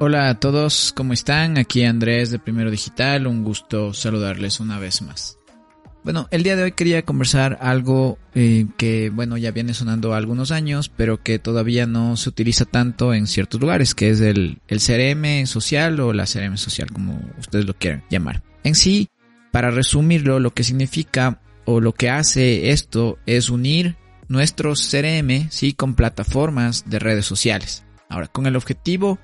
Hola a todos, ¿cómo están? Aquí Andrés de Primero Digital, un gusto saludarles una vez más. Bueno, el día de hoy quería conversar algo eh, que, bueno, ya viene sonando algunos años, pero que todavía no se utiliza tanto en ciertos lugares, que es el, el CRM social o la CRM social, como ustedes lo quieran llamar. En sí, para resumirlo, lo que significa o lo que hace esto es unir nuestros CRM, sí, con plataformas de redes sociales. Ahora, con el objetivo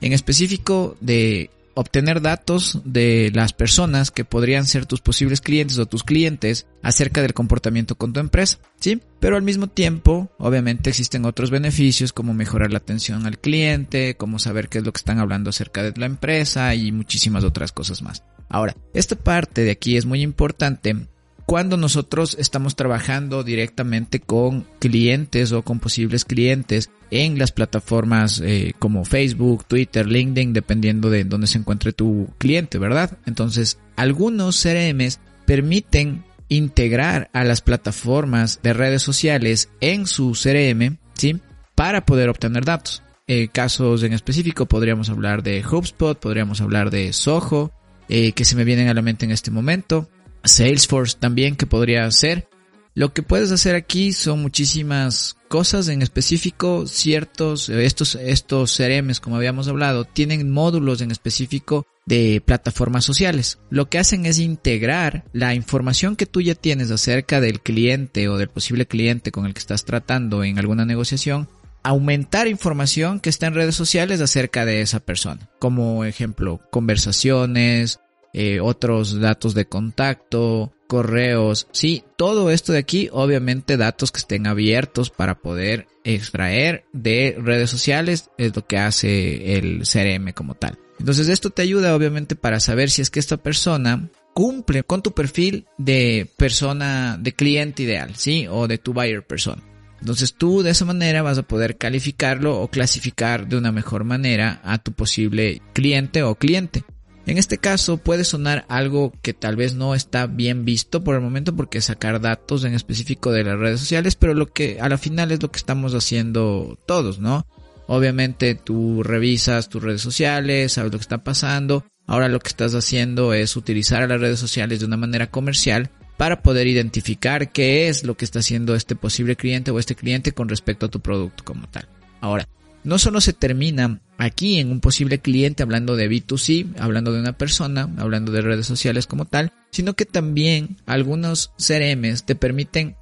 en específico de obtener datos de las personas que podrían ser tus posibles clientes o tus clientes acerca del comportamiento con tu empresa, ¿sí? Pero al mismo tiempo, obviamente existen otros beneficios como mejorar la atención al cliente, como saber qué es lo que están hablando acerca de la empresa y muchísimas otras cosas más. Ahora, esta parte de aquí es muy importante cuando nosotros estamos trabajando directamente con clientes o con posibles clientes en las plataformas eh, como Facebook, Twitter, LinkedIn, dependiendo de dónde se encuentre tu cliente, ¿verdad? Entonces, algunos CRMs permiten integrar a las plataformas de redes sociales en su CRM, ¿sí? Para poder obtener datos. Eh, casos en específico podríamos hablar de HubSpot, podríamos hablar de Soho, eh, que se me vienen a la mente en este momento. Salesforce también que podría ser. Lo que puedes hacer aquí son muchísimas cosas, en específico ciertos, estos, estos CRMs como habíamos hablado, tienen módulos en específico de plataformas sociales. Lo que hacen es integrar la información que tú ya tienes acerca del cliente o del posible cliente con el que estás tratando en alguna negociación, aumentar información que está en redes sociales acerca de esa persona. Como ejemplo, conversaciones, eh, otros datos de contacto, correos, sí, todo esto de aquí, obviamente datos que estén abiertos para poder extraer de redes sociales, es lo que hace el CRM como tal. Entonces esto te ayuda obviamente para saber si es que esta persona cumple con tu perfil de persona, de cliente ideal, ¿sí? O de tu buyer persona. Entonces tú de esa manera vas a poder calificarlo o clasificar de una mejor manera a tu posible cliente o cliente. En este caso puede sonar algo que tal vez no está bien visto por el momento porque sacar datos en específico de las redes sociales, pero lo que a la final es lo que estamos haciendo todos, ¿no? Obviamente tú revisas tus redes sociales, sabes lo que está pasando. Ahora lo que estás haciendo es utilizar las redes sociales de una manera comercial para poder identificar qué es lo que está haciendo este posible cliente o este cliente con respecto a tu producto como tal. Ahora, no solo se termina aquí en un posible cliente hablando de B2C, hablando de una persona, hablando de redes sociales como tal, sino que también algunos CRMs te permiten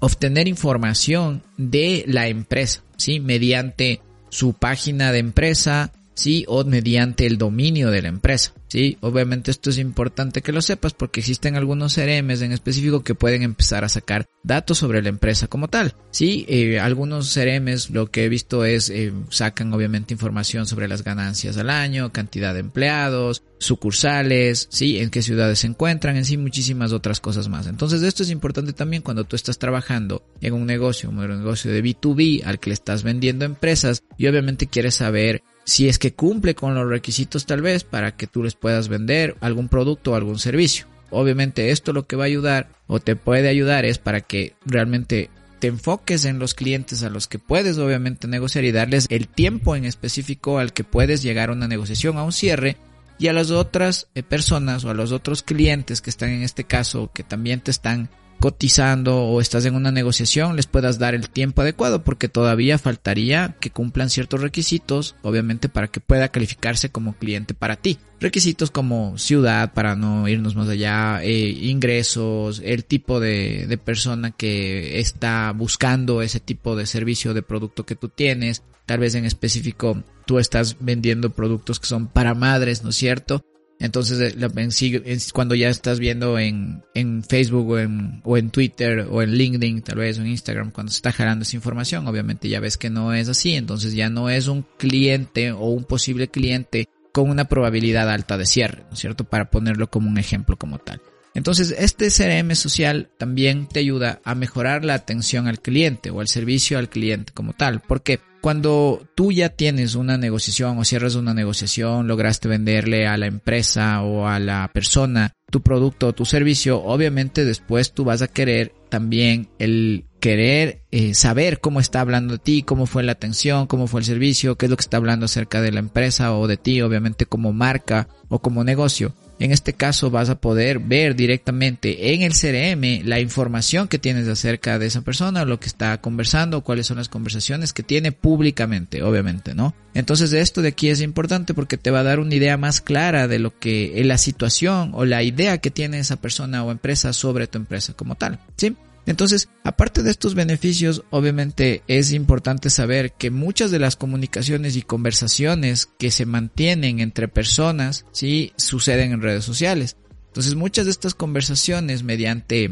obtener información de la empresa, ¿sí? Mediante su página de empresa, ¿sí? O mediante el dominio de la empresa. Sí, obviamente esto es importante que lo sepas porque existen algunos CRMs en específico que pueden empezar a sacar datos sobre la empresa como tal. Sí, eh, algunos CRMs lo que he visto es eh, sacan obviamente información sobre las ganancias al año, cantidad de empleados, sucursales, sí, en qué ciudades se encuentran, en sí muchísimas otras cosas más. Entonces esto es importante también cuando tú estás trabajando en un negocio, un negocio de B2B al que le estás vendiendo empresas y obviamente quieres saber si es que cumple con los requisitos tal vez para que tú les puedas vender algún producto o algún servicio. Obviamente esto lo que va a ayudar o te puede ayudar es para que realmente te enfoques en los clientes a los que puedes obviamente negociar y darles el tiempo en específico al que puedes llegar a una negociación, a un cierre y a las otras eh, personas o a los otros clientes que están en este caso que también te están cotizando o estás en una negociación les puedas dar el tiempo adecuado porque todavía faltaría que cumplan ciertos requisitos obviamente para que pueda calificarse como cliente para ti. Requisitos como ciudad para no irnos más allá eh, ingresos el tipo de, de persona que está buscando ese tipo de servicio de producto que tú tienes. Tal vez en específico tú estás vendiendo productos que son para madres no es cierto Entonces, cuando ya estás viendo en, en Facebook o en, o en Twitter o en LinkedIn, tal vez, o en Instagram, cuando se está jalando esa información, obviamente ya ves que no es así, entonces ya no es un cliente o un posible cliente con una probabilidad alta de cierre, ¿no es cierto? Para ponerlo como un ejemplo como tal. Entonces, este CRM social también te ayuda a mejorar la atención al cliente o el servicio al cliente como tal. Porque cuando tú ya tienes una negociación o cierras una negociación, lograste venderle a la empresa o a la persona tu producto o tu servicio, obviamente después tú vas a querer también el querer eh, saber cómo está hablando de ti, cómo fue la atención, cómo fue el servicio, qué es lo que está hablando acerca de la empresa o de ti, obviamente como marca o como negocio. En este caso vas a poder ver directamente en el CRM la información que tienes acerca de esa persona, lo que está conversando, cuáles son las conversaciones que tiene públicamente, obviamente, ¿no? Entonces esto de aquí es importante porque te va a dar una idea más clara de lo que es la situación o la idea que tiene esa persona o empresa sobre tu empresa como tal, ¿sí? Entonces, aparte de estos beneficios, obviamente es importante saber que muchas de las comunicaciones y conversaciones que se mantienen entre personas, sí, suceden en redes sociales. Entonces, muchas de estas conversaciones mediante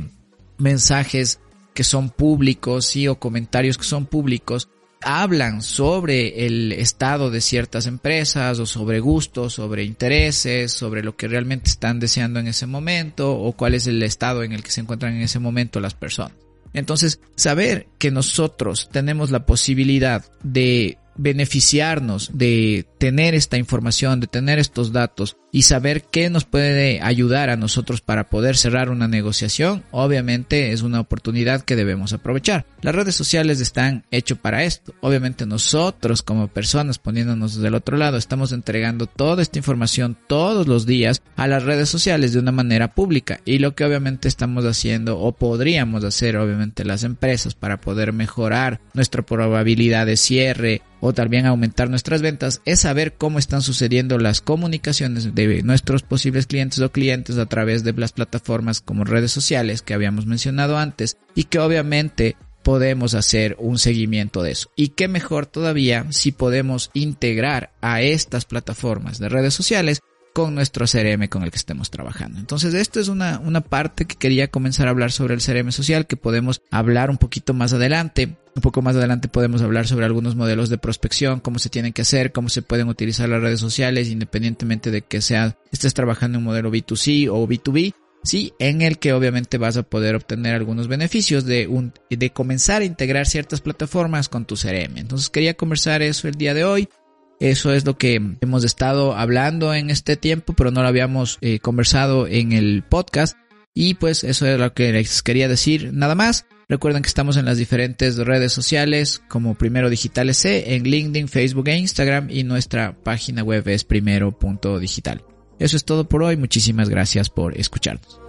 mensajes que son públicos, sí, o comentarios que son públicos, hablan sobre el estado de ciertas empresas o sobre gustos, sobre intereses, sobre lo que realmente están deseando en ese momento o cuál es el estado en el que se encuentran en ese momento las personas. Entonces, saber que nosotros tenemos la posibilidad de beneficiarnos de tener esta información, de tener estos datos y saber qué nos puede ayudar a nosotros para poder cerrar una negociación, obviamente es una oportunidad que debemos aprovechar. Las redes sociales están hechas para esto. Obviamente nosotros como personas poniéndonos del otro lado estamos entregando toda esta información todos los días a las redes sociales de una manera pública y lo que obviamente estamos haciendo o podríamos hacer obviamente las empresas para poder mejorar nuestra probabilidad de cierre o también aumentar nuestras ventas es saber cómo están sucediendo las comunicaciones de nuestros posibles clientes o clientes a través de las plataformas como redes sociales que habíamos mencionado antes y que obviamente podemos hacer un seguimiento de eso. Y qué mejor todavía si podemos integrar a estas plataformas de redes sociales con nuestro CRM con el que estemos trabajando. Entonces, esto es una, una parte que quería comenzar a hablar sobre el CRM social que podemos hablar un poquito más adelante. Un poco más adelante podemos hablar sobre algunos modelos de prospección, cómo se tienen que hacer, cómo se pueden utilizar las redes sociales, independientemente de que sea, estés trabajando en un modelo B2C o B2B. Sí, en el que obviamente vas a poder obtener algunos beneficios de un, de comenzar a integrar ciertas plataformas con tu CRM. Entonces quería conversar eso el día de hoy. Eso es lo que hemos estado hablando en este tiempo, pero no lo habíamos eh, conversado en el podcast. Y pues eso es lo que les quería decir. Nada más. Recuerden que estamos en las diferentes redes sociales como Primero Digital C en LinkedIn, Facebook e Instagram y nuestra página web es primero.digital. Eso es todo por hoy. Muchísimas gracias por escucharnos.